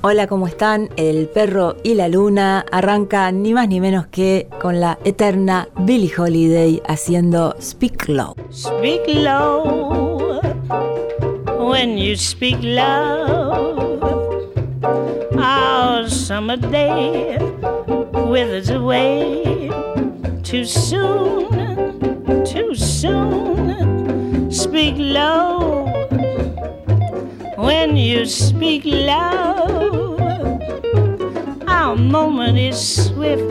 Hola, ¿cómo están? El perro y la luna arranca ni más ni menos que con la eterna Billie Holiday haciendo Speak Low. Speak low when you speak low. Our summer day withers away too soon, too soon. Speak low when you speak loud. Our moment is swift,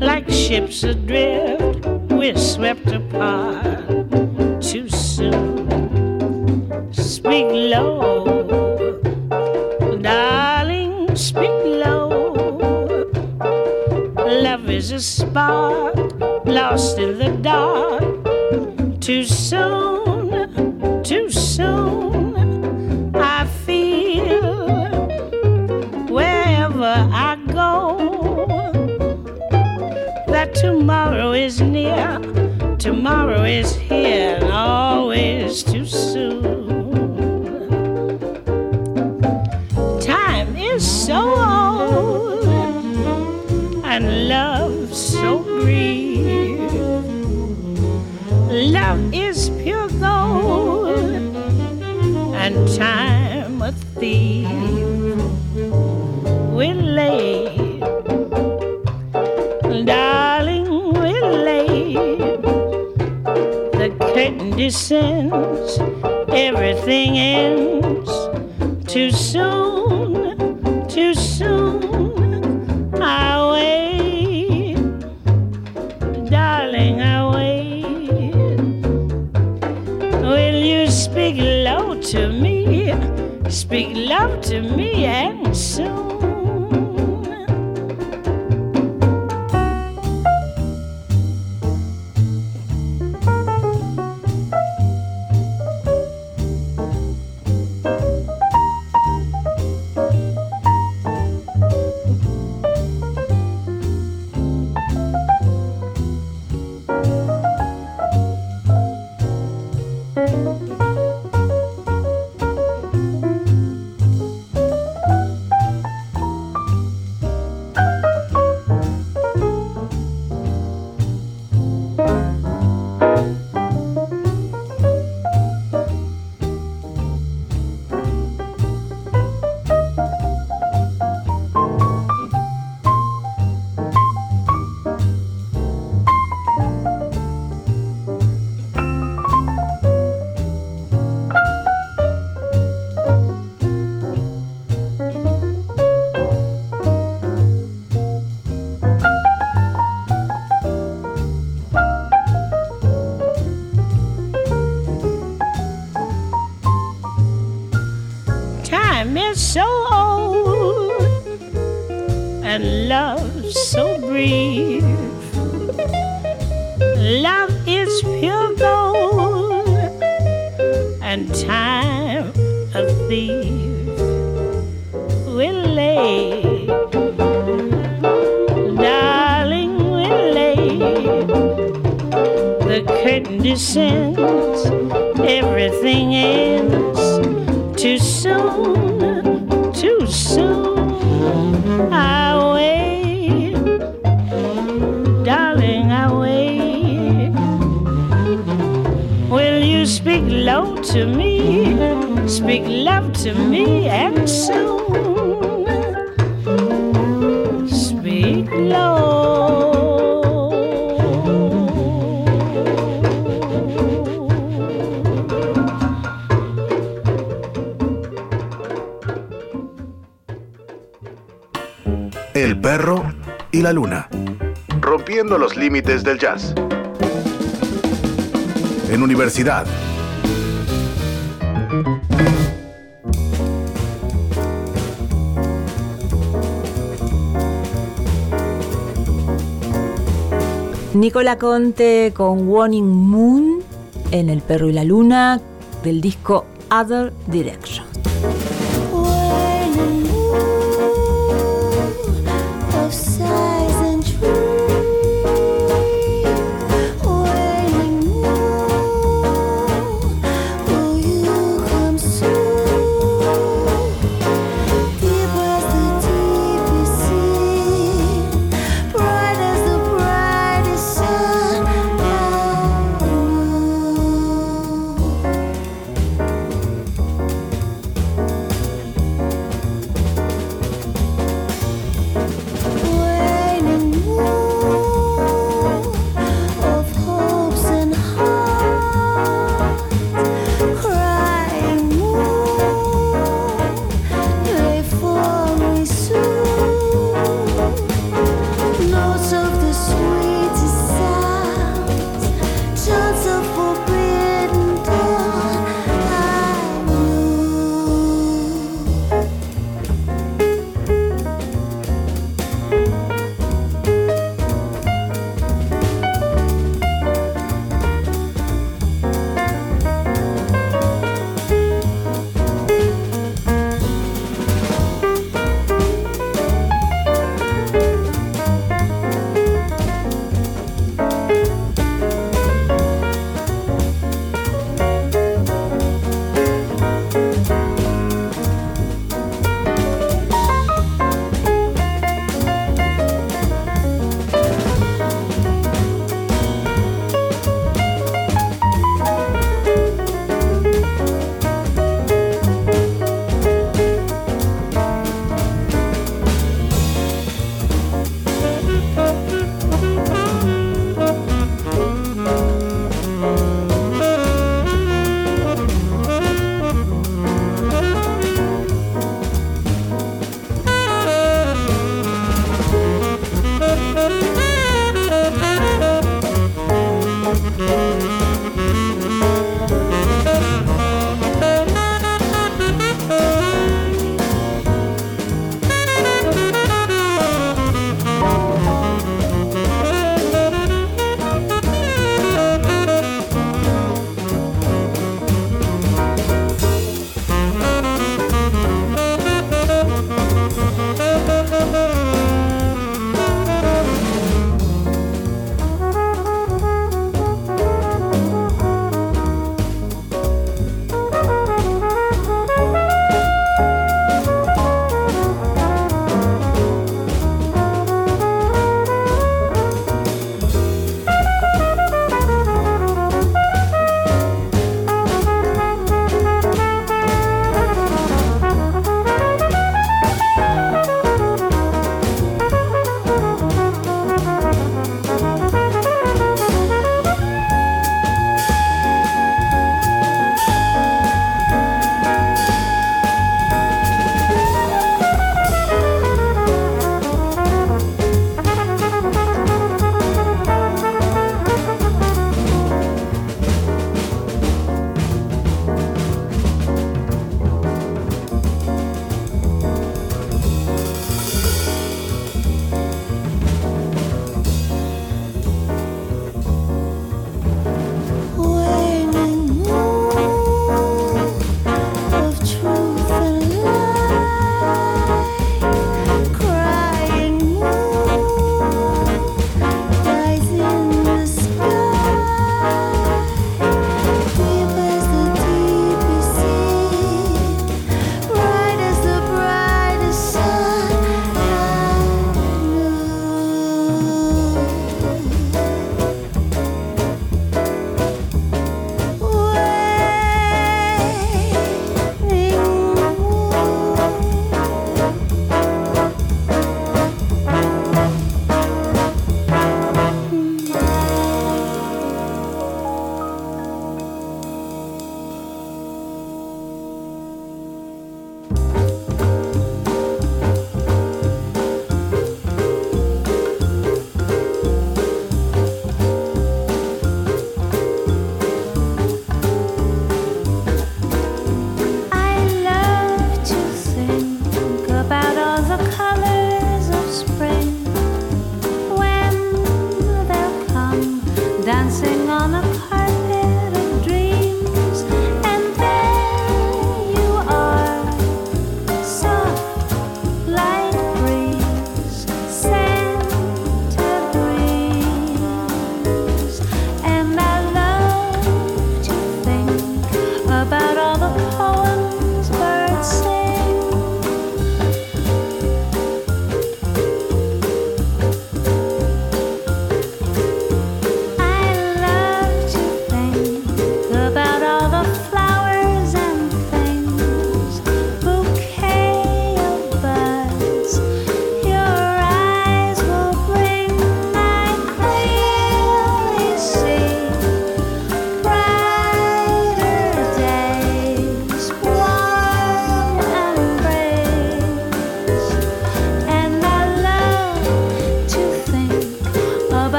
like ships adrift. We're swept apart too soon. Speak low, darling, speak low. Love is a spark lost in the dark. Too soon, tomorrow is near, tomorrow is here, and always too soon. Descends, everything ends too soon, Time is so old and love so brief. Love is pure gold and time a thief. We're late, darling, we're. The curtain descends, everything ends too soon, too soon. I wait, darling, I wait. Will you speak low to me? Speak love to me and soon. y la luna. Rompiendo los límites del jazz. En universidad. Nicola Conte con Warning Moon en El Perro y la Luna del disco Other Direction.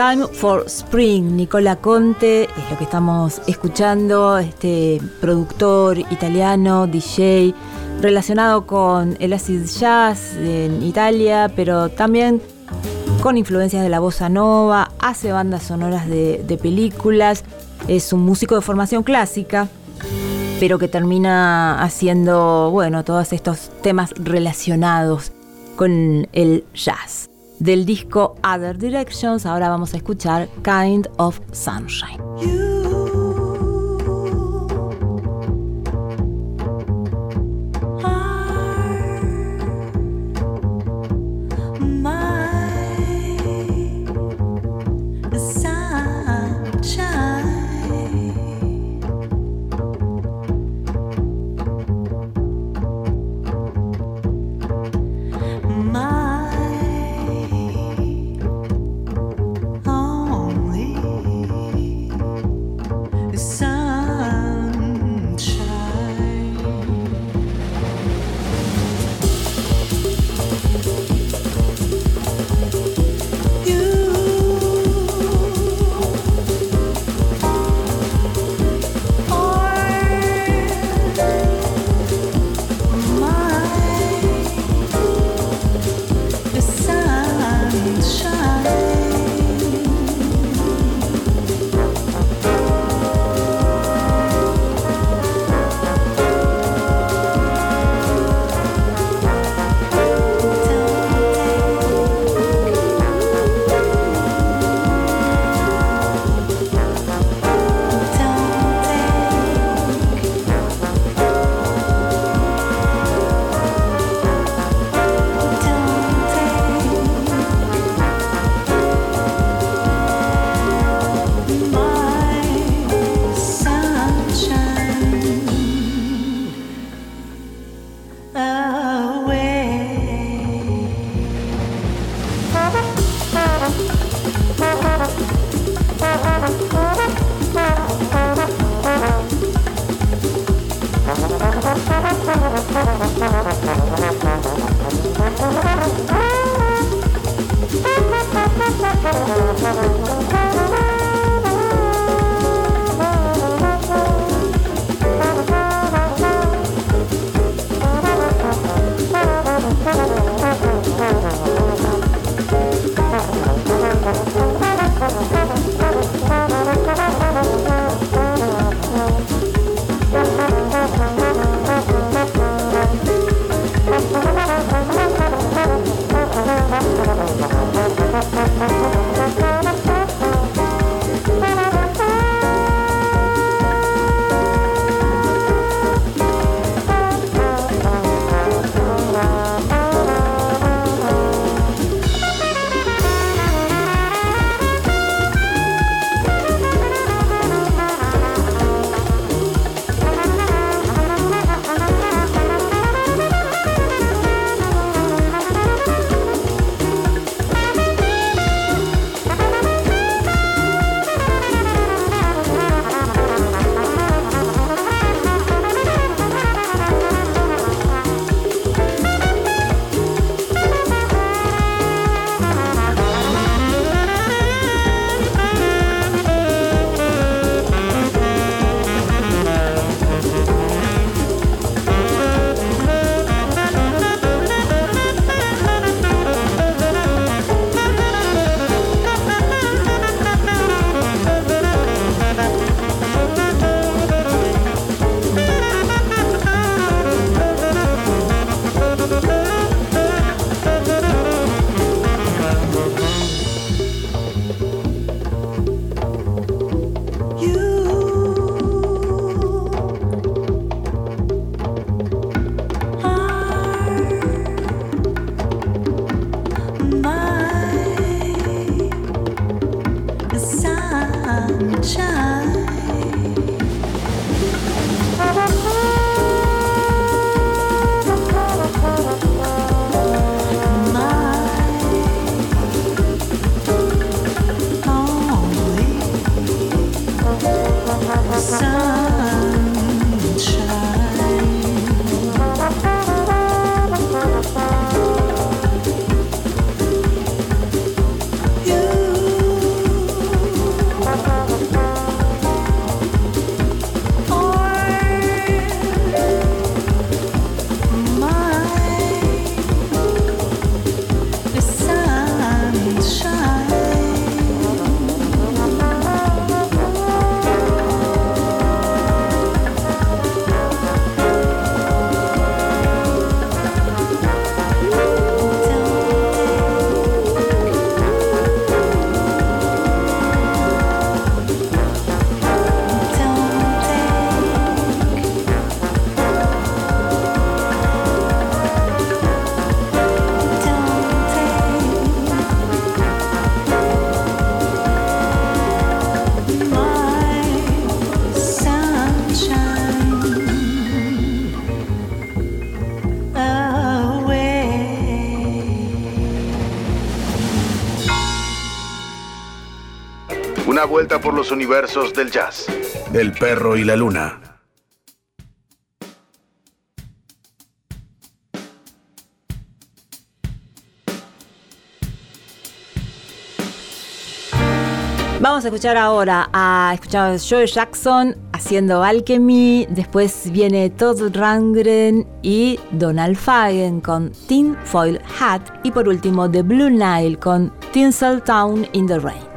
Time for Spring, Nicola Conte, es lo que estamos escuchando, este productor italiano, DJ, relacionado con el acid jazz en Italia, pero también con influencias de la bossa nova, hace bandas sonoras de, de películas, es un músico de formación clásica, pero que termina haciendo, bueno, todos estos temas relacionados con el jazz del disco Other Directions. Ahora vamos a escuchar Kind of Sunshine. Por los universos del jazz. El perro y la luna. Vamos a escuchar ahora a escuchar a Joe Jackson haciendo Alchemy, después viene Todd Rangren y Donald Fagen con Tin Foil Hat y por último The Blue Nile con Tinsel Town in the Rain.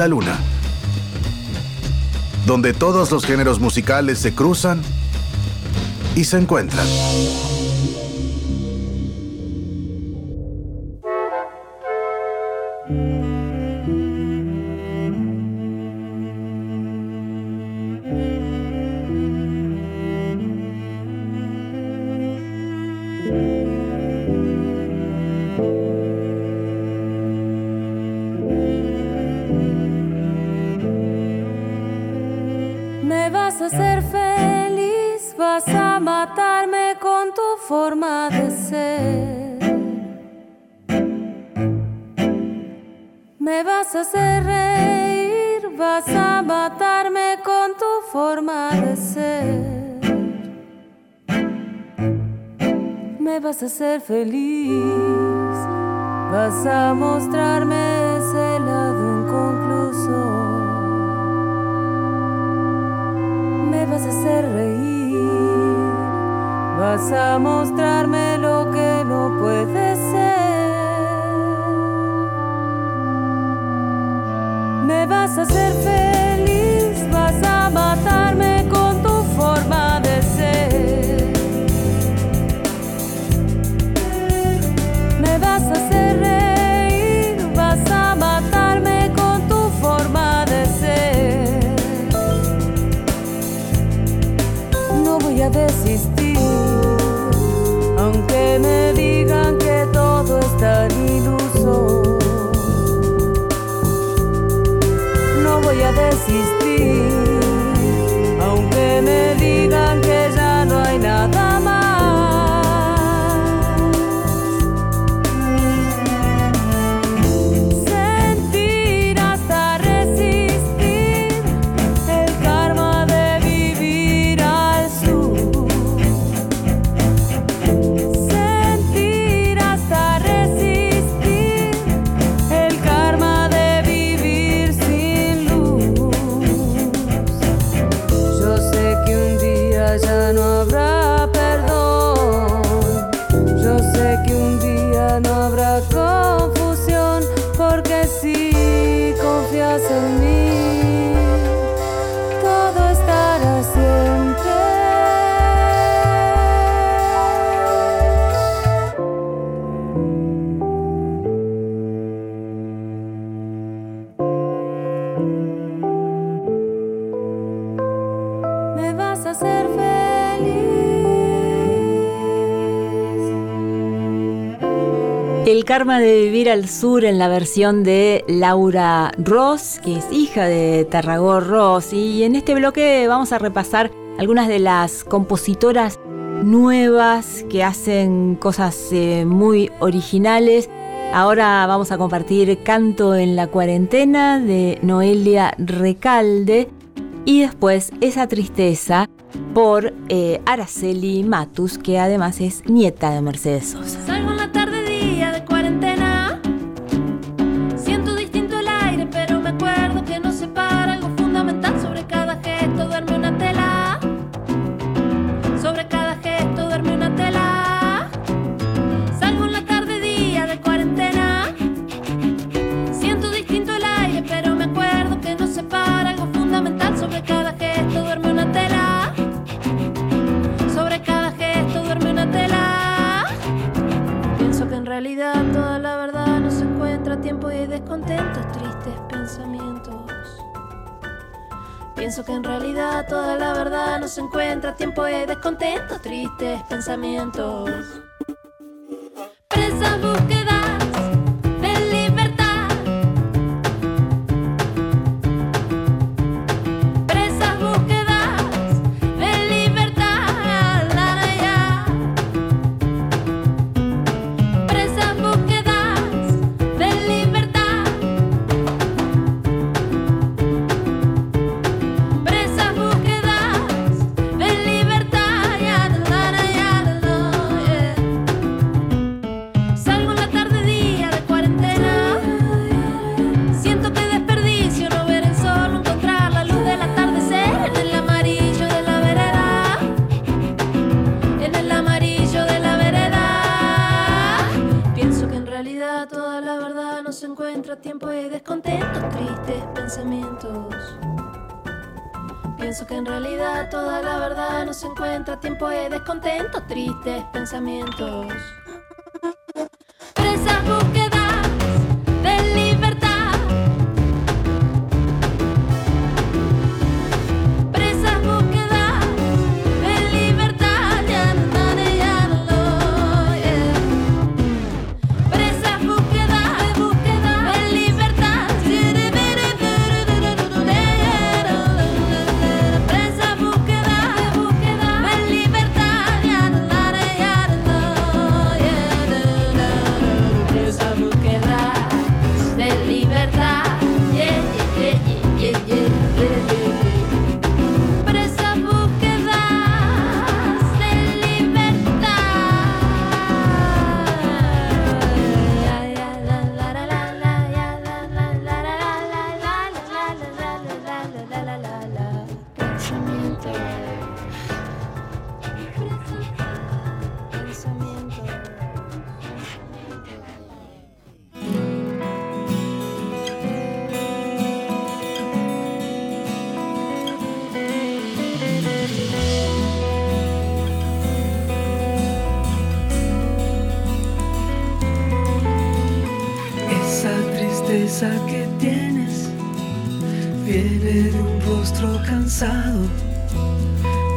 La luna, donde todos los géneros musicales se cruzan y se encuentran. Karma de vivir al sur en la versión de Laura Ross, que es hija de Tarragó Ross. Y en este bloque vamos a repasar algunas de las compositoras nuevas que hacen cosas eh, muy originales. Ahora vamos a compartir Canto en la cuarentena de Noelia Recalde y después Esa tristeza por eh, Araceli Matus, que además es nieta de Mercedes Sosa. Se encuentra tiempo y hay descontentos, tristes pensamientos. Tristes que tienes. Viene de un rostro cansado,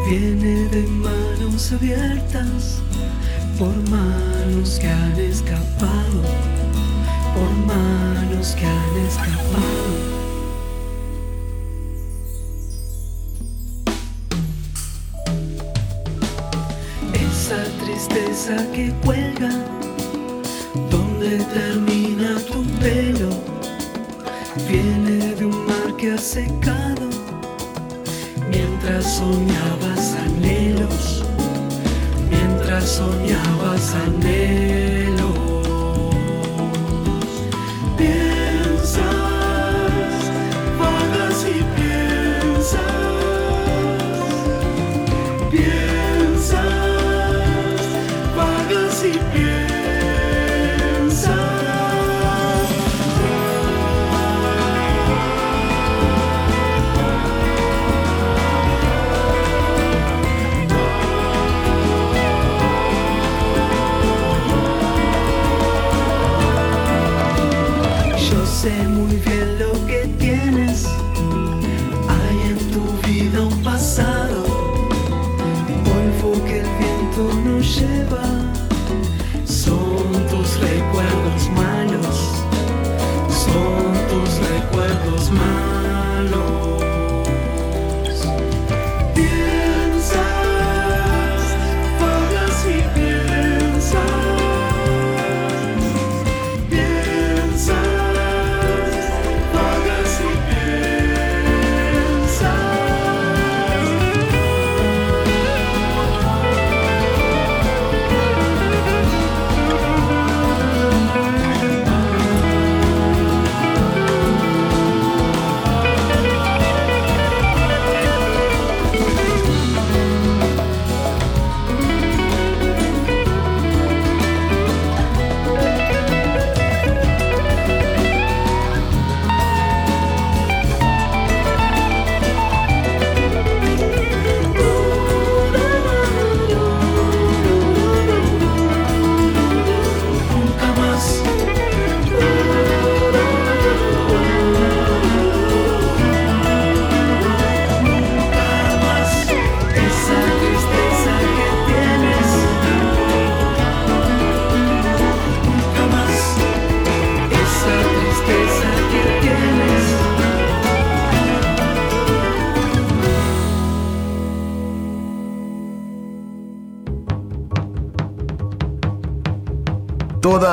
viene de manos abiertas. Por manos que han escapado, por manos que han escapado. Esa tristeza que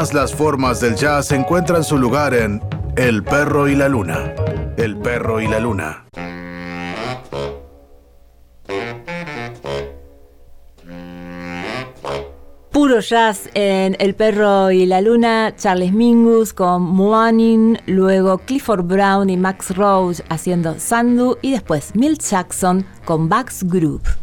Todas las formas del jazz encuentran su lugar en El perro y la luna. El perro y la luna. Puro jazz en El perro y la luna, Charles Mingus con Moanin, luego Clifford Brown y Max Roach haciendo Sandu y después Milt Jackson con Bax Group.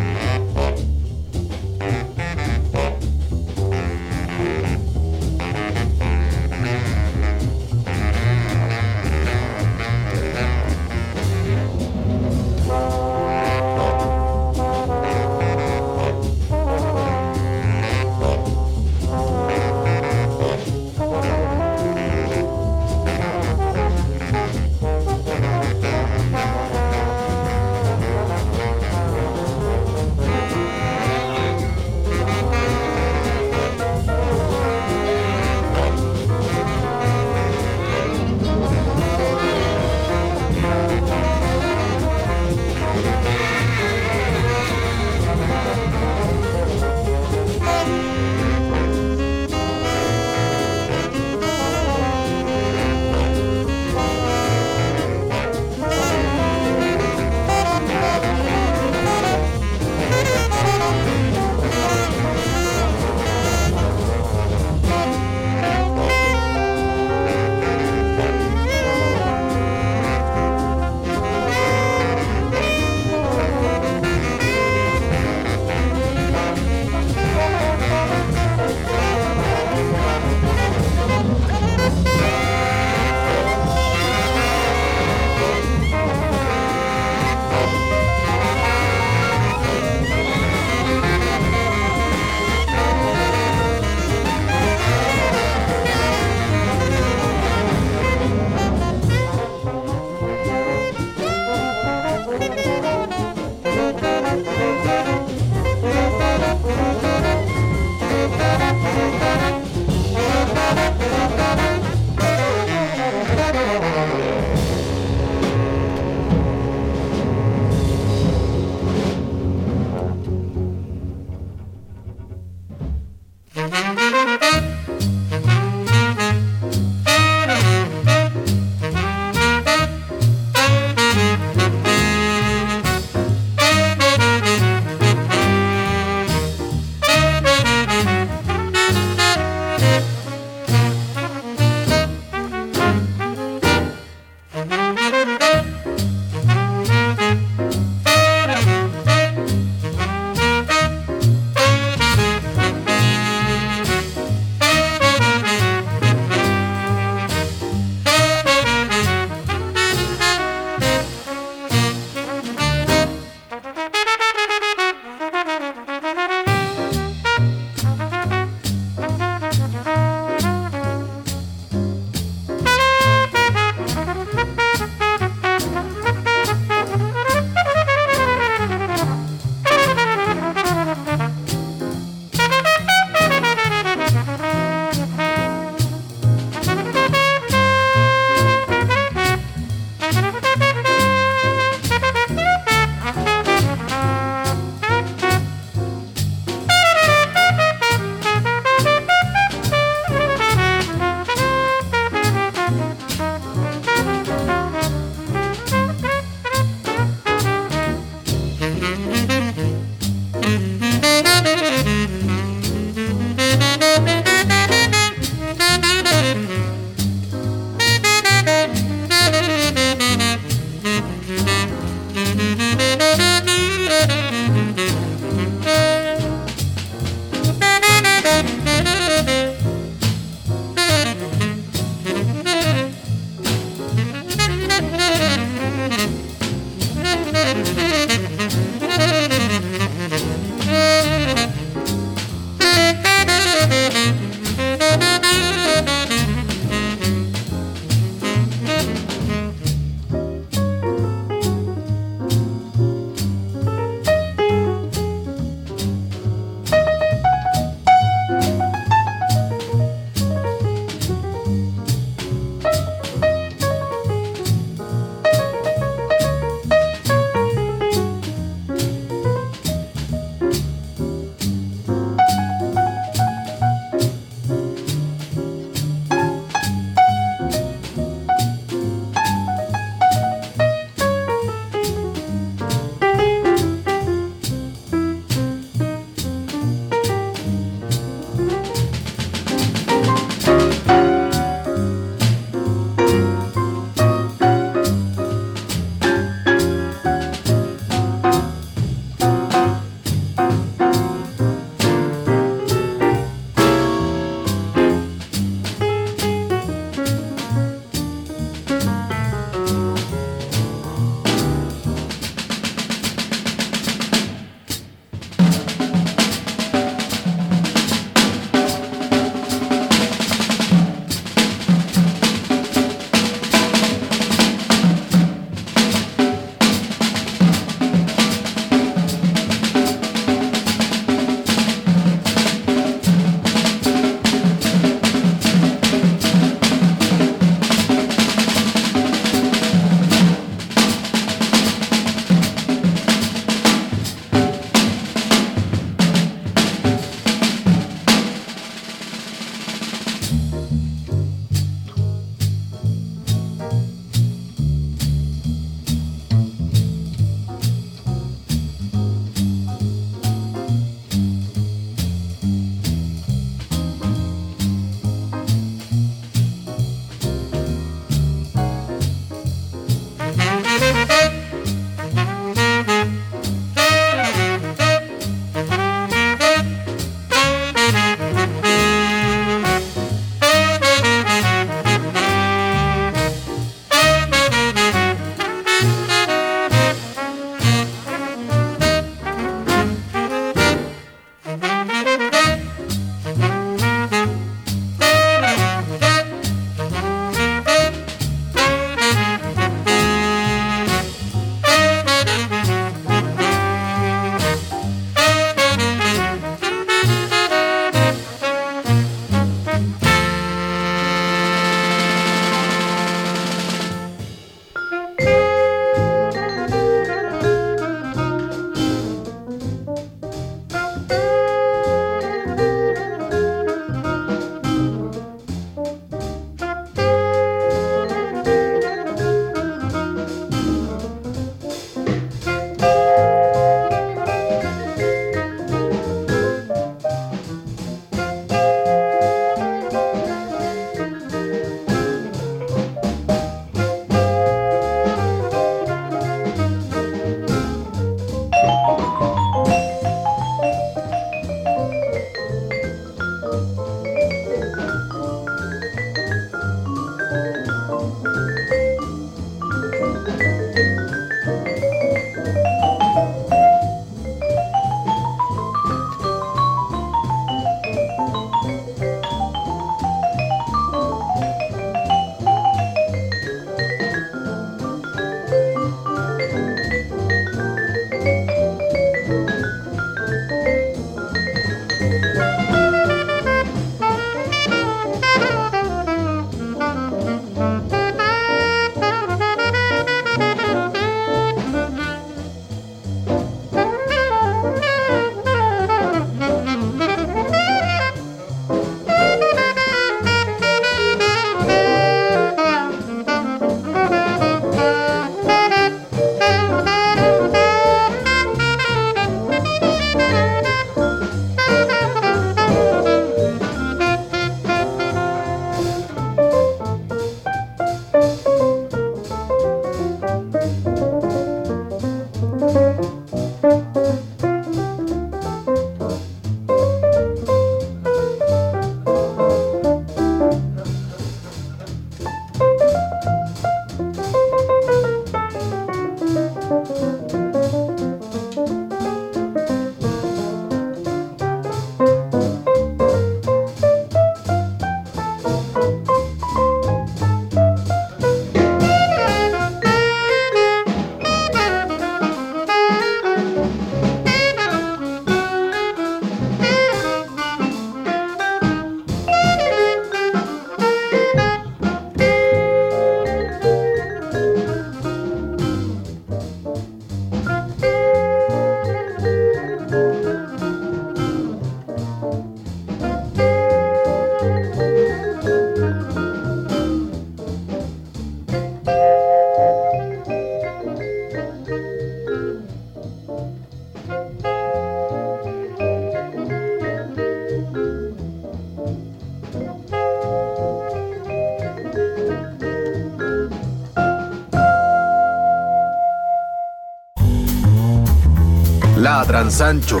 Sancho.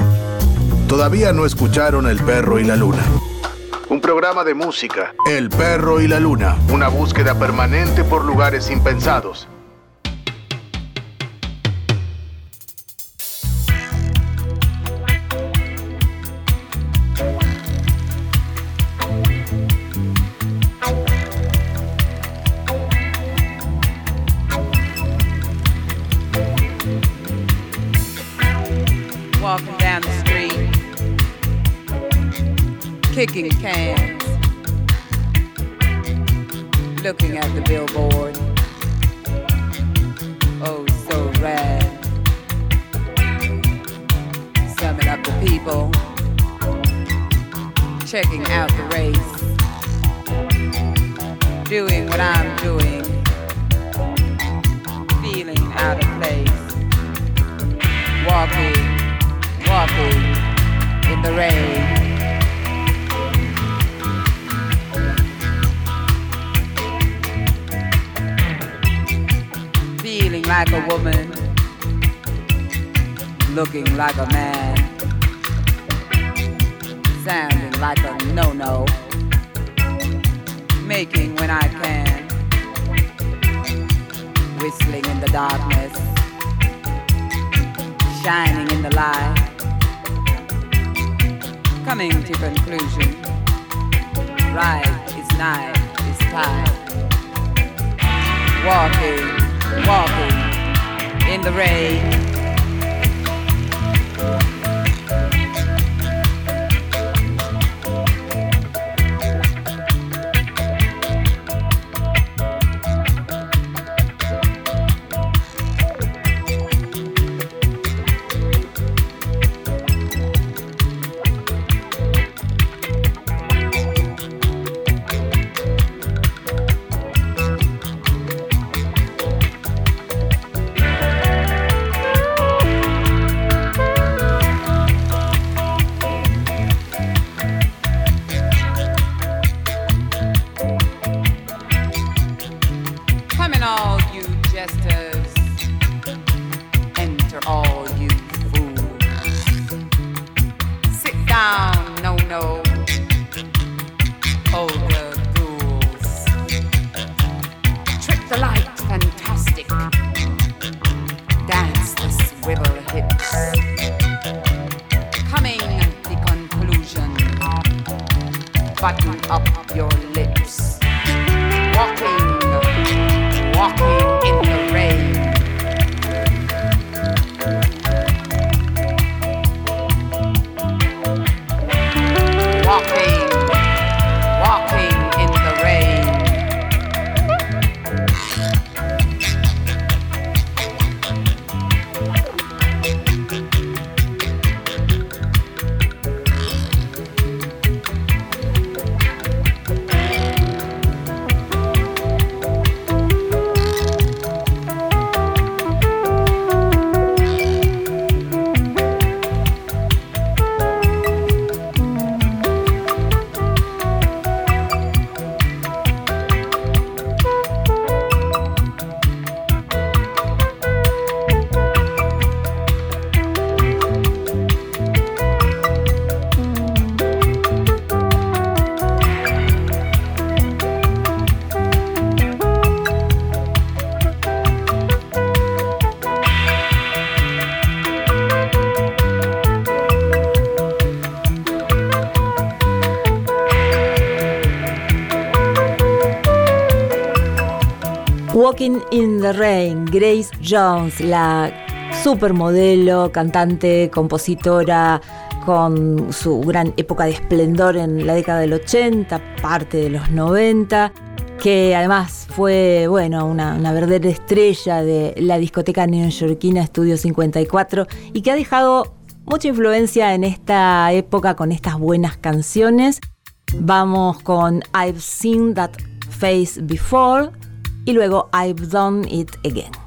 Todavía no escucharon El perro y la luna. Un programa de música, El perro y la luna, una búsqueda permanente por lugares impensados. I got. Walking in the Rain, Grace Jones, la supermodelo, cantante, compositora, con su gran época de esplendor en la década del 80, parte de los 90, que además fue, bueno, una, una verdadera estrella de la discoteca neoyorquina Estudio 54 y que ha dejado mucha influencia en esta época con estas buenas canciones. Vamos con I've Seen That Face Before y luego I've Done It Again.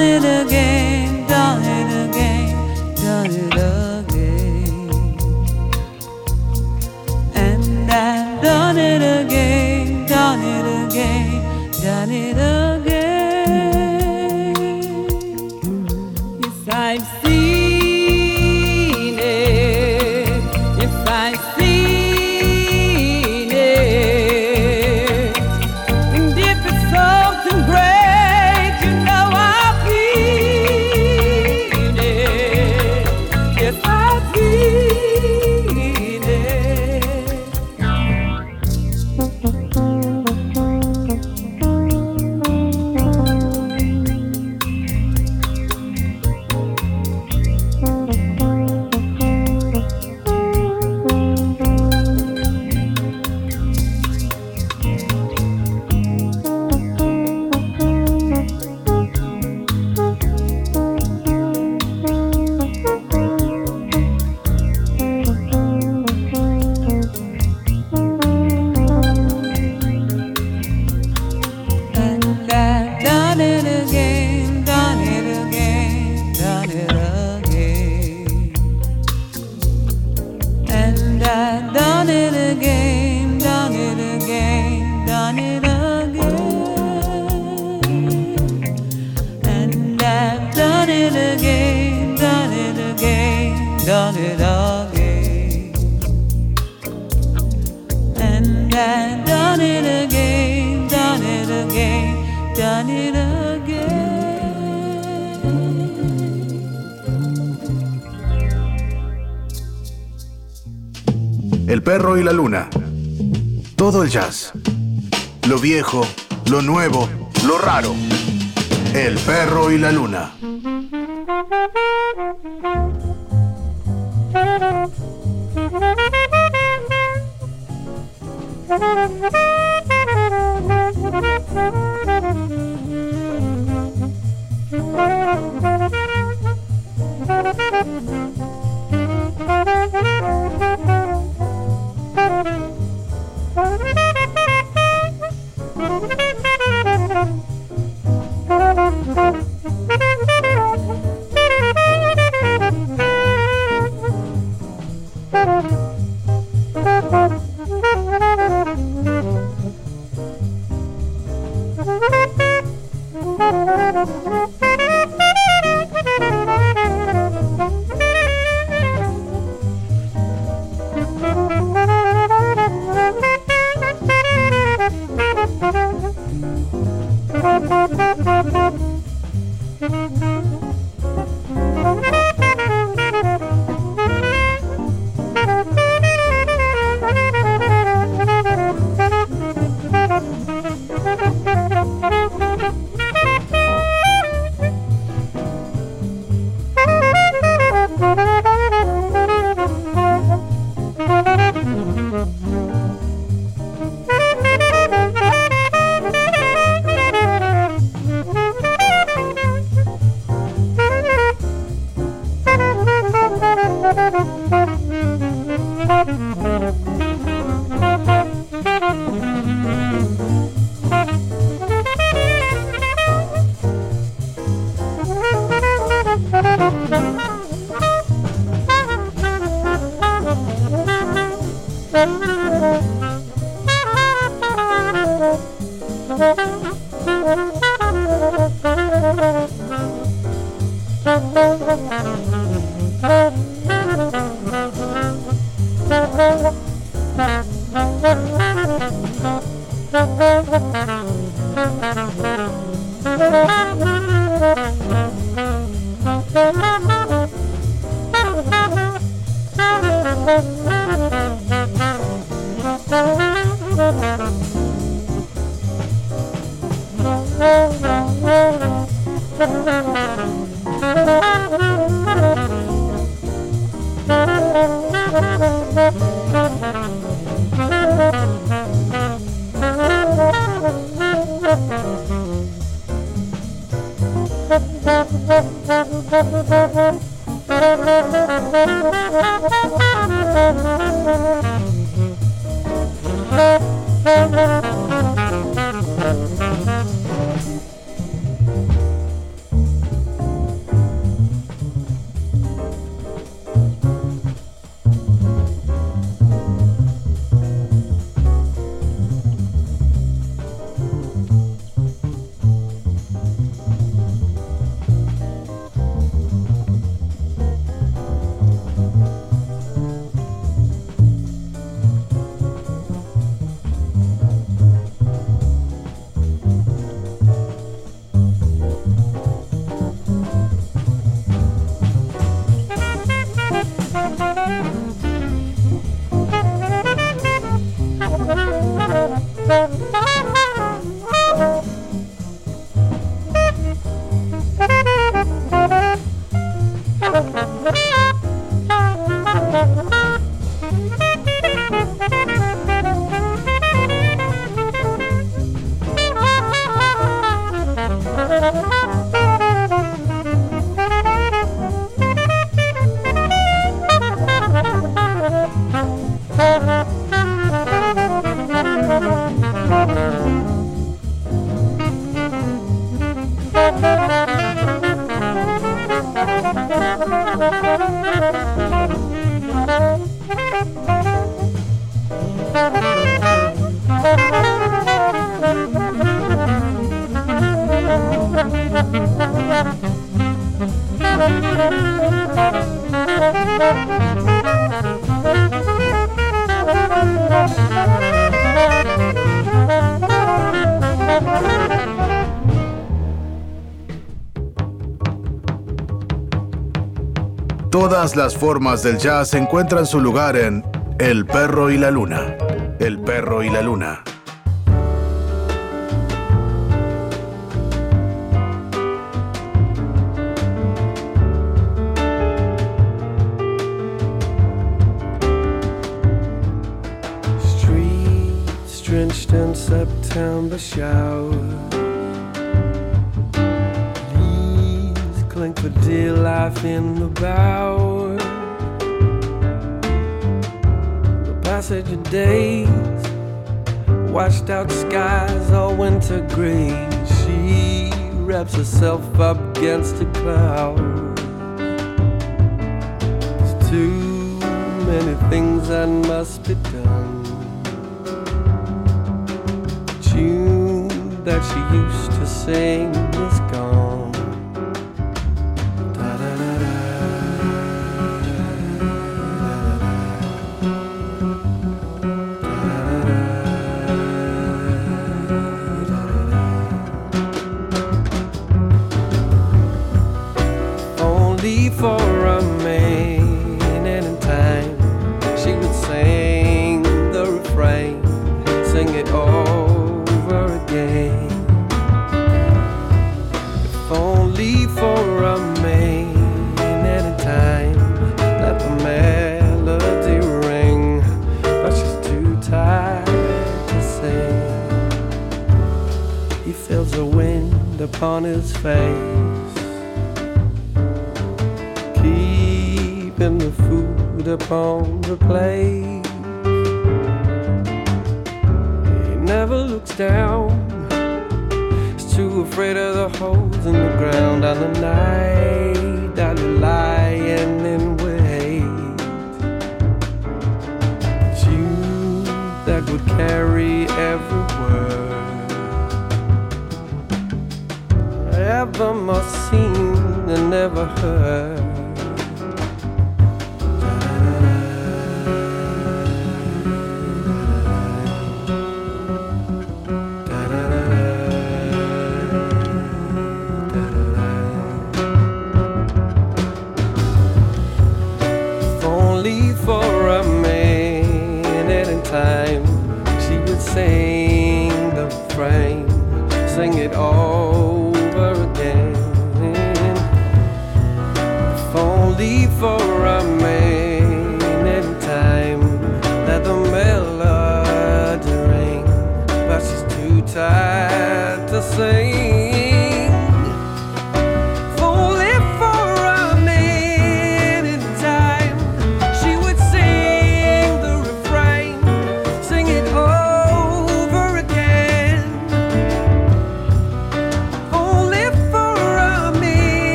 I've done it again, Todas las formas del jazz encuentran su lugar en El perro y la luna. El perro y la luna. In September. Washed out skies, all winter gray. She wraps herself up against a cloud. Too many things that must be done. tune that she used to sing is upon his face keeping the food upon the plate. He never looks down. He's too afraid of the holes in the ground on the night that you're lying in wait. Tune that would carry every ever must seen and never heard.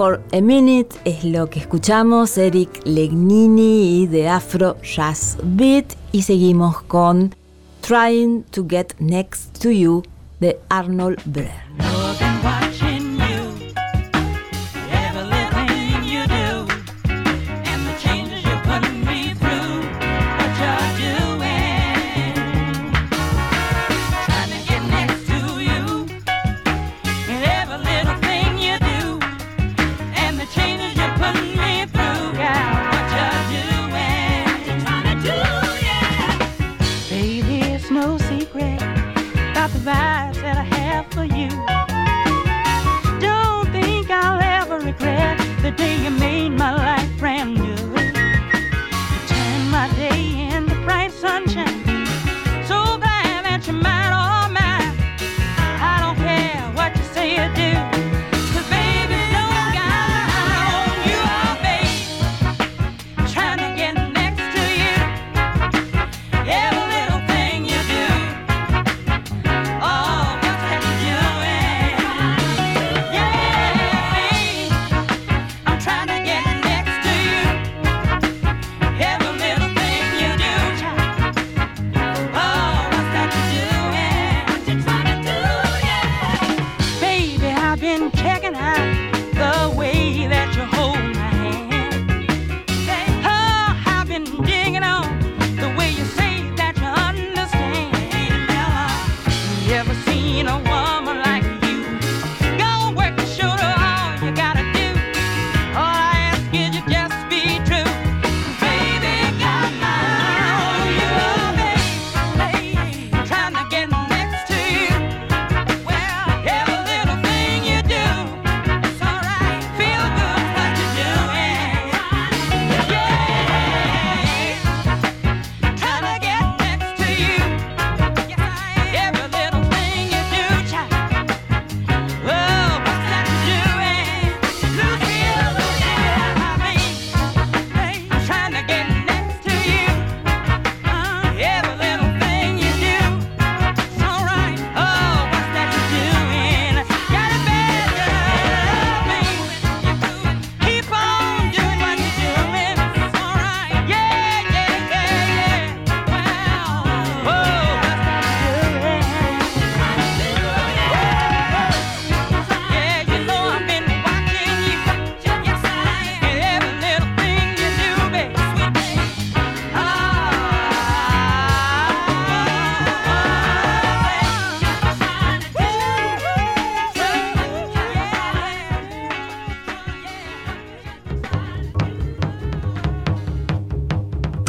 For a Minute es lo que escuchamos, Eric Legnini de Afro Jazz Beat. Y seguimos con Trying to Get Next to You de Arnold Blair. the day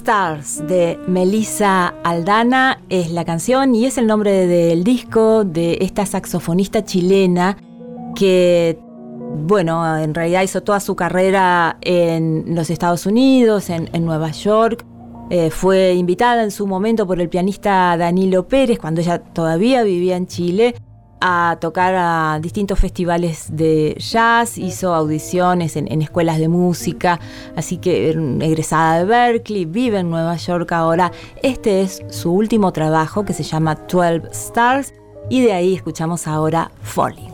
Stars de Melissa Aldana es la canción y es el nombre del disco de esta saxofonista chilena que, bueno, en realidad hizo toda su carrera en los Estados Unidos, en, Nueva York. Eh, fue invitada en su momento por el pianista Danilo Pérez, cuando ella todavía vivía en Chile, a tocar a distintos festivales de jazz, hizo audiciones en, escuelas de música, así que egresada de Berkeley, vive en Nueva York ahora. Este es su último trabajo que se llama 12 Stars y de ahí escuchamos ahora Falling.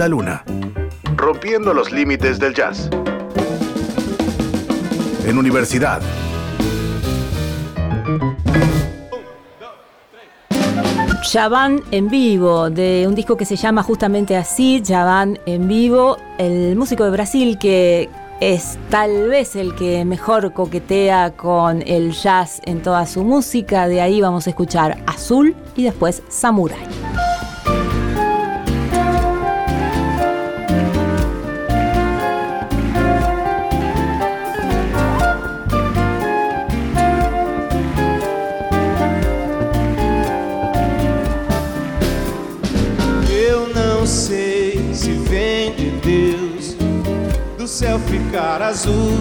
La luna. Rompiendo los límites del jazz. En universidad. Javan en vivo, de un disco que se llama justamente así, Javan en vivo, el músico de Brasil que es tal vez el que mejor coquetea con el jazz en toda su música, de ahí vamos a escuchar Azul y después Samurai. Azul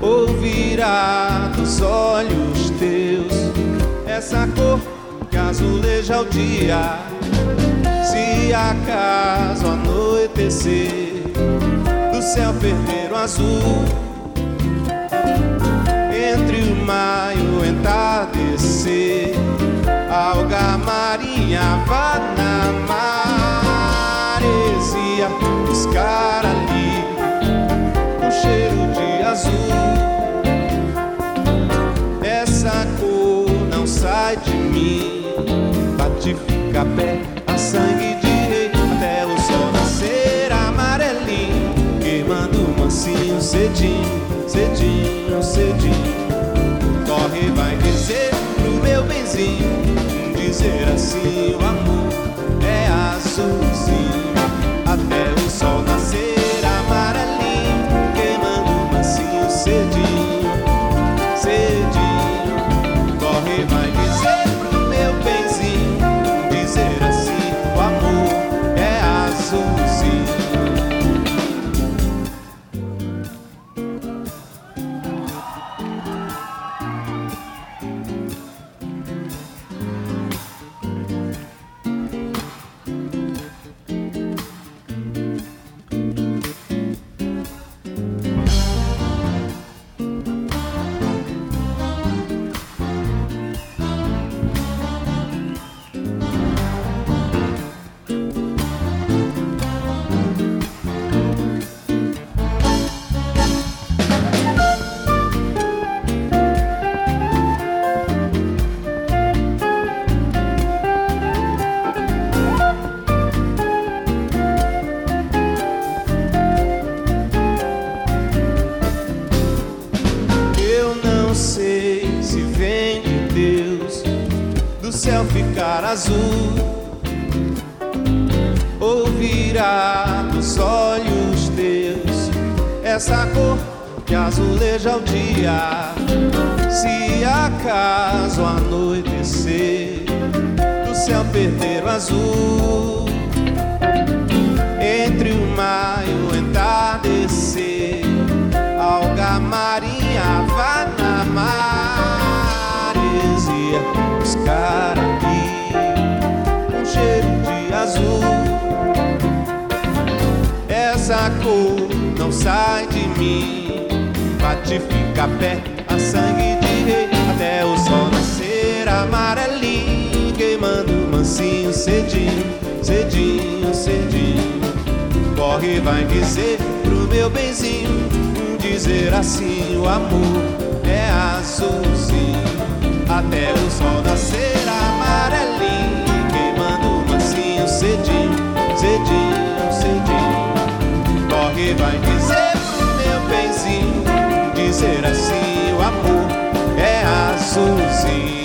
ou virá dos olhos teus essa cor que azuleja o dia. Se acaso anoitecer do céu perder o azul entre o maio entardecer alga marinha vá na maresia buscar de azul. Essa cor não sai de mim. Bate fica pé a sangue de rei. Até o sol nascer amarelinho queimando mansinho cedinho cedinho cedinho. Corre vai dizer pro meu benzinho dizer assim o amor é azulzinho corre vai dizer pro meu benzinho dizer assim o amor é azulzinho até o sol nascer amarelinho queimando mansinho cedinho cedinho cedinho. Corre vai dizer pro meu benzinho dizer assim o amor é azulzinho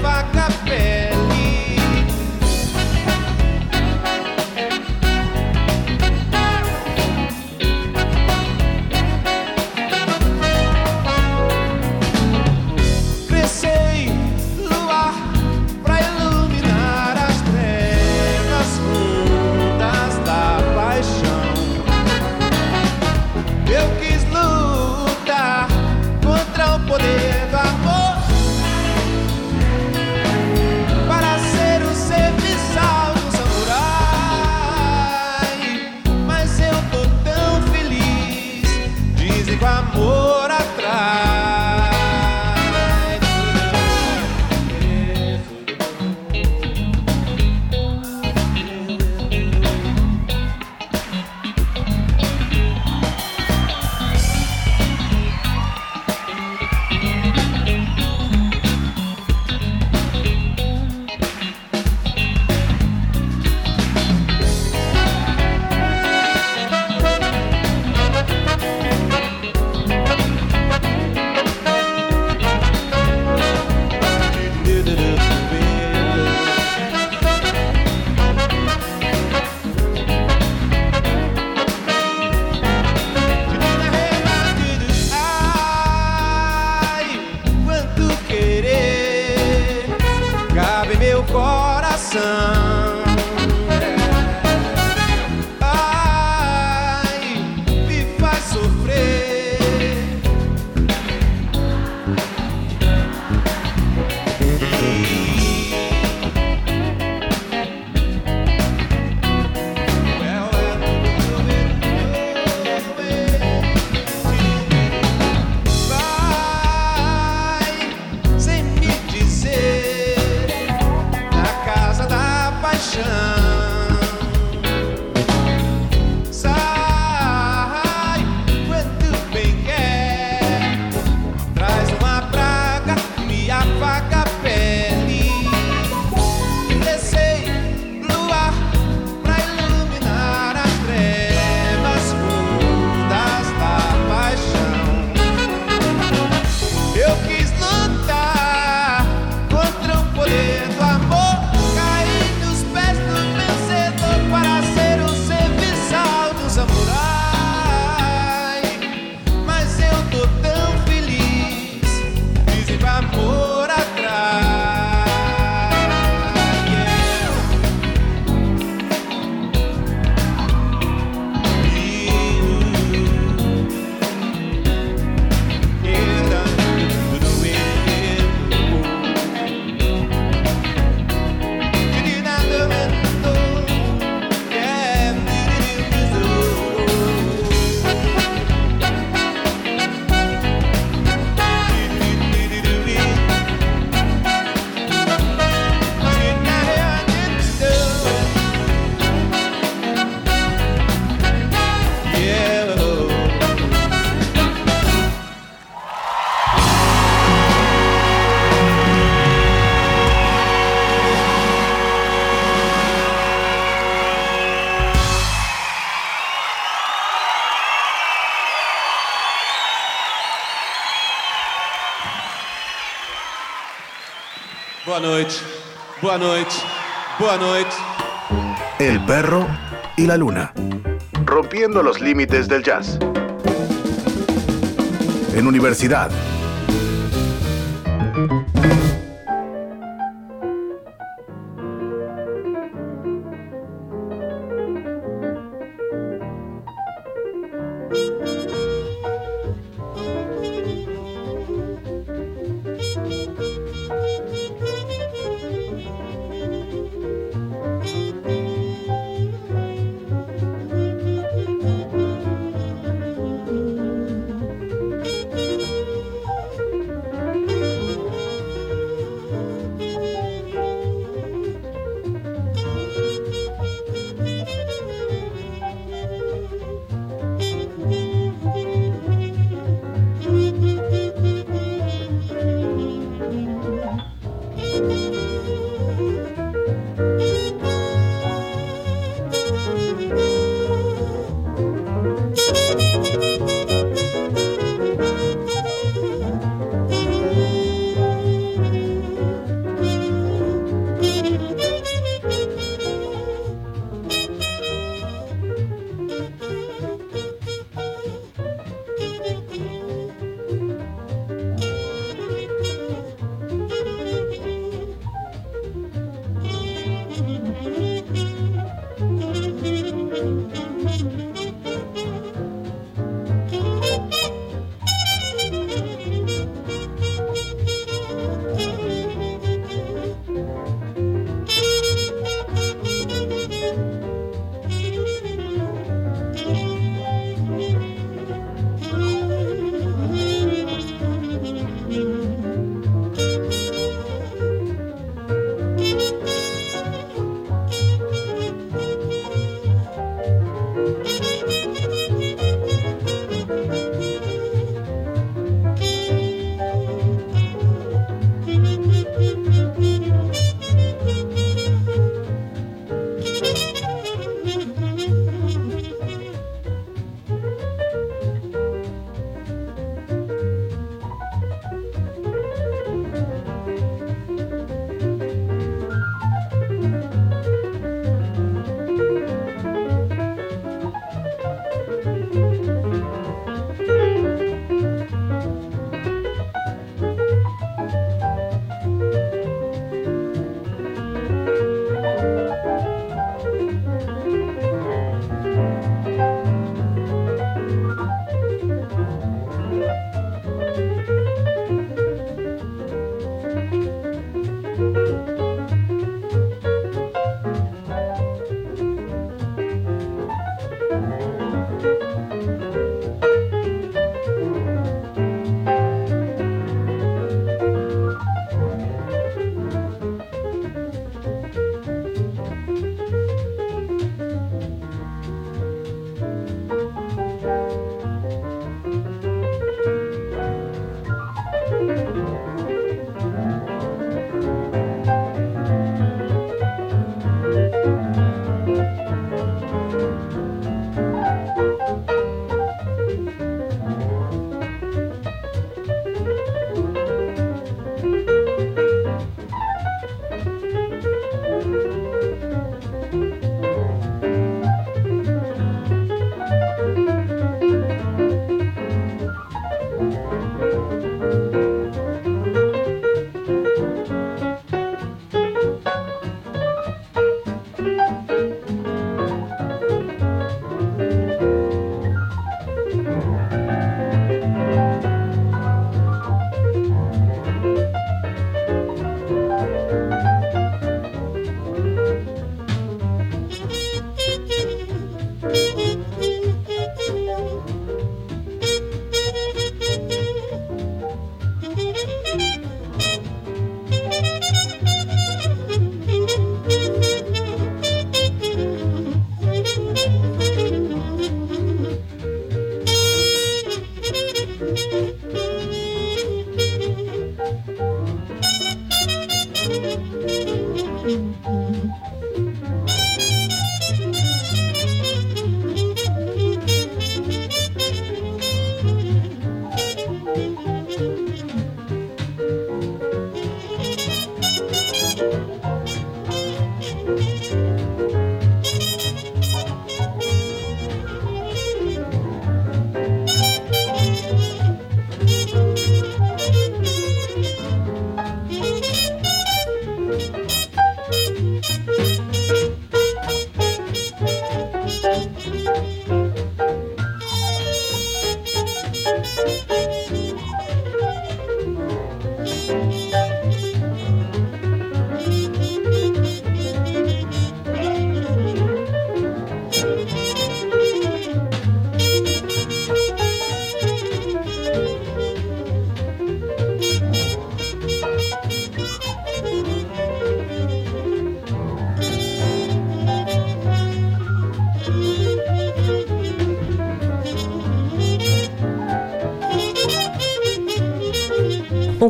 faca a pele. Boa noite. Boa noite. Boa noite. El perro y la luna. Rompiendo los límites del jazz. En universidad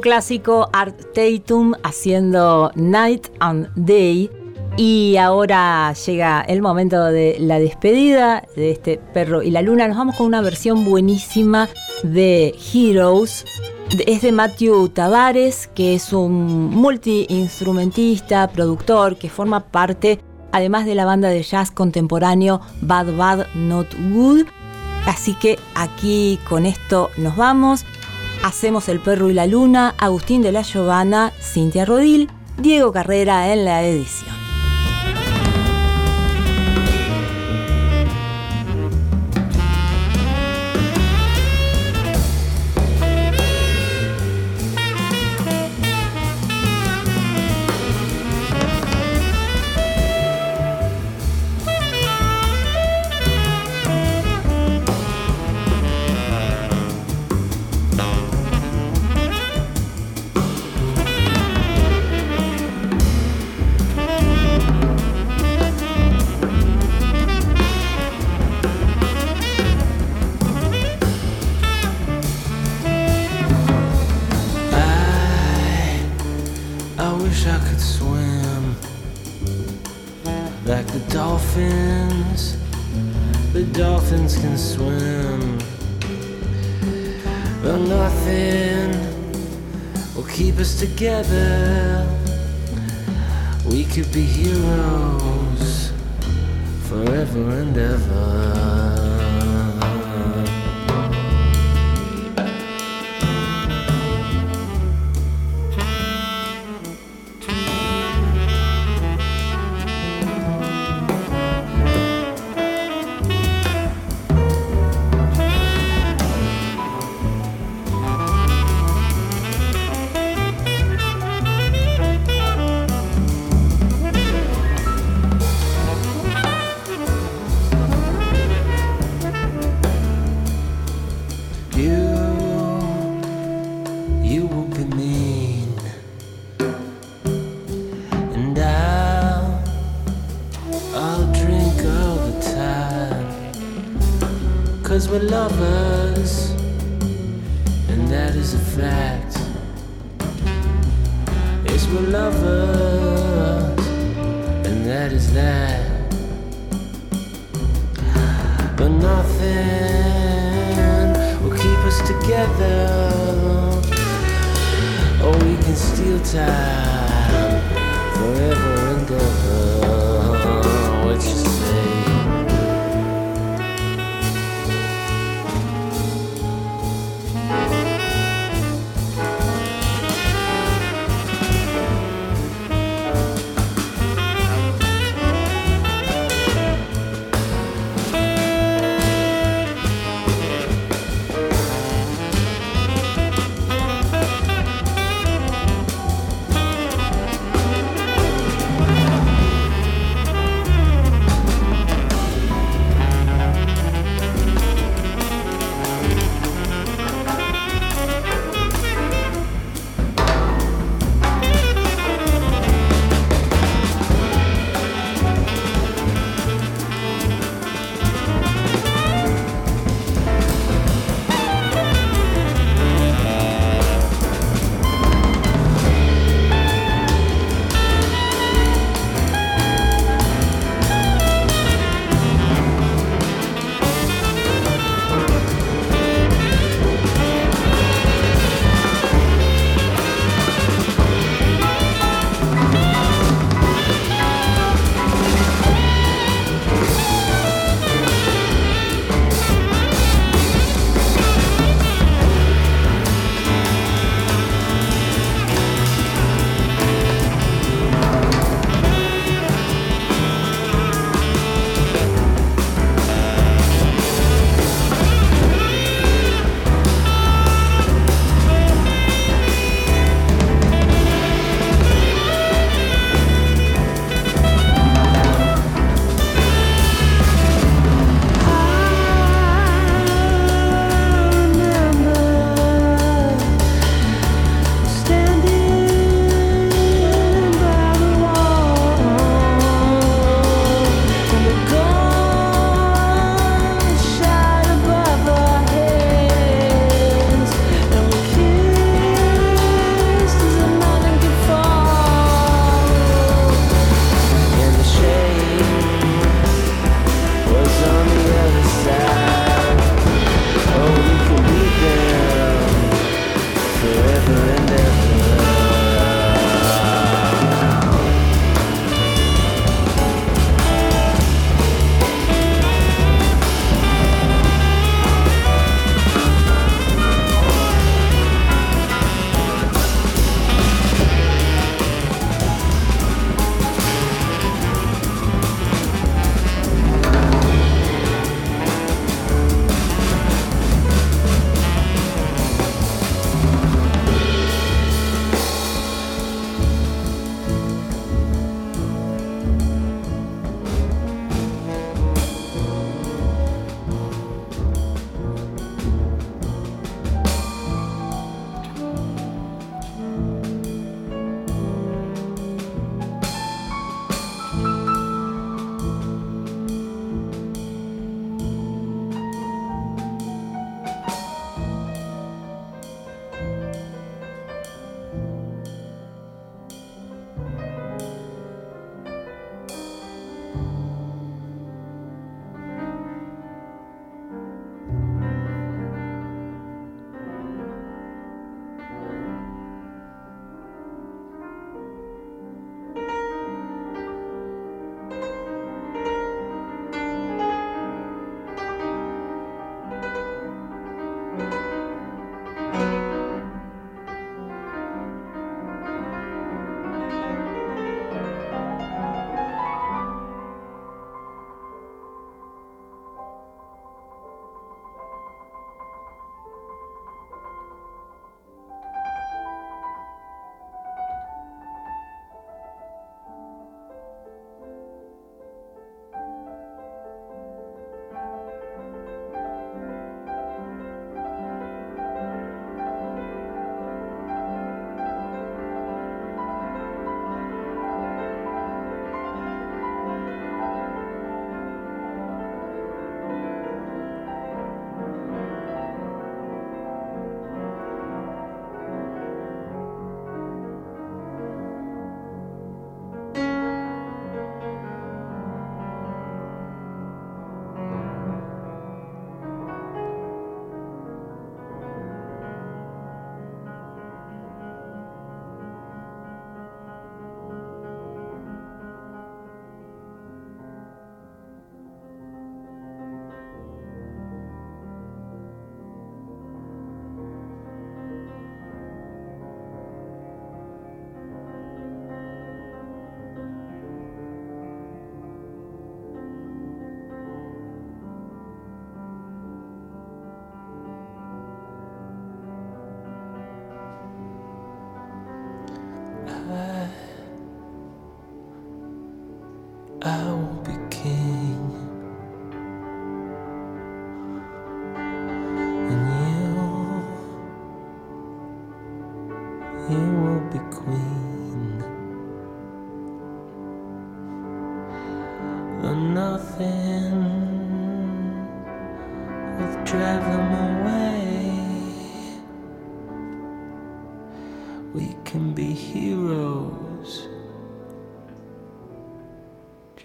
clásico Art Tatum haciendo Night and Day. Y ahora llega el momento de la despedida de este perro y la luna. Nos vamos con una versión buenísima de Heroes. Es de Matthew Tavares, que es un multiinstrumentista, productor, que forma parte, además de la banda de jazz contemporáneo Bad Bad Not Good. Así que aquí con esto nos vamos. Hacemos El Perro y la Luna, Agustín de la Giovanna, Cintia Rodil, Diego Carrera en la edición. Nothing will keep us together. We could be heroes forever and ever.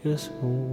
Just for one day.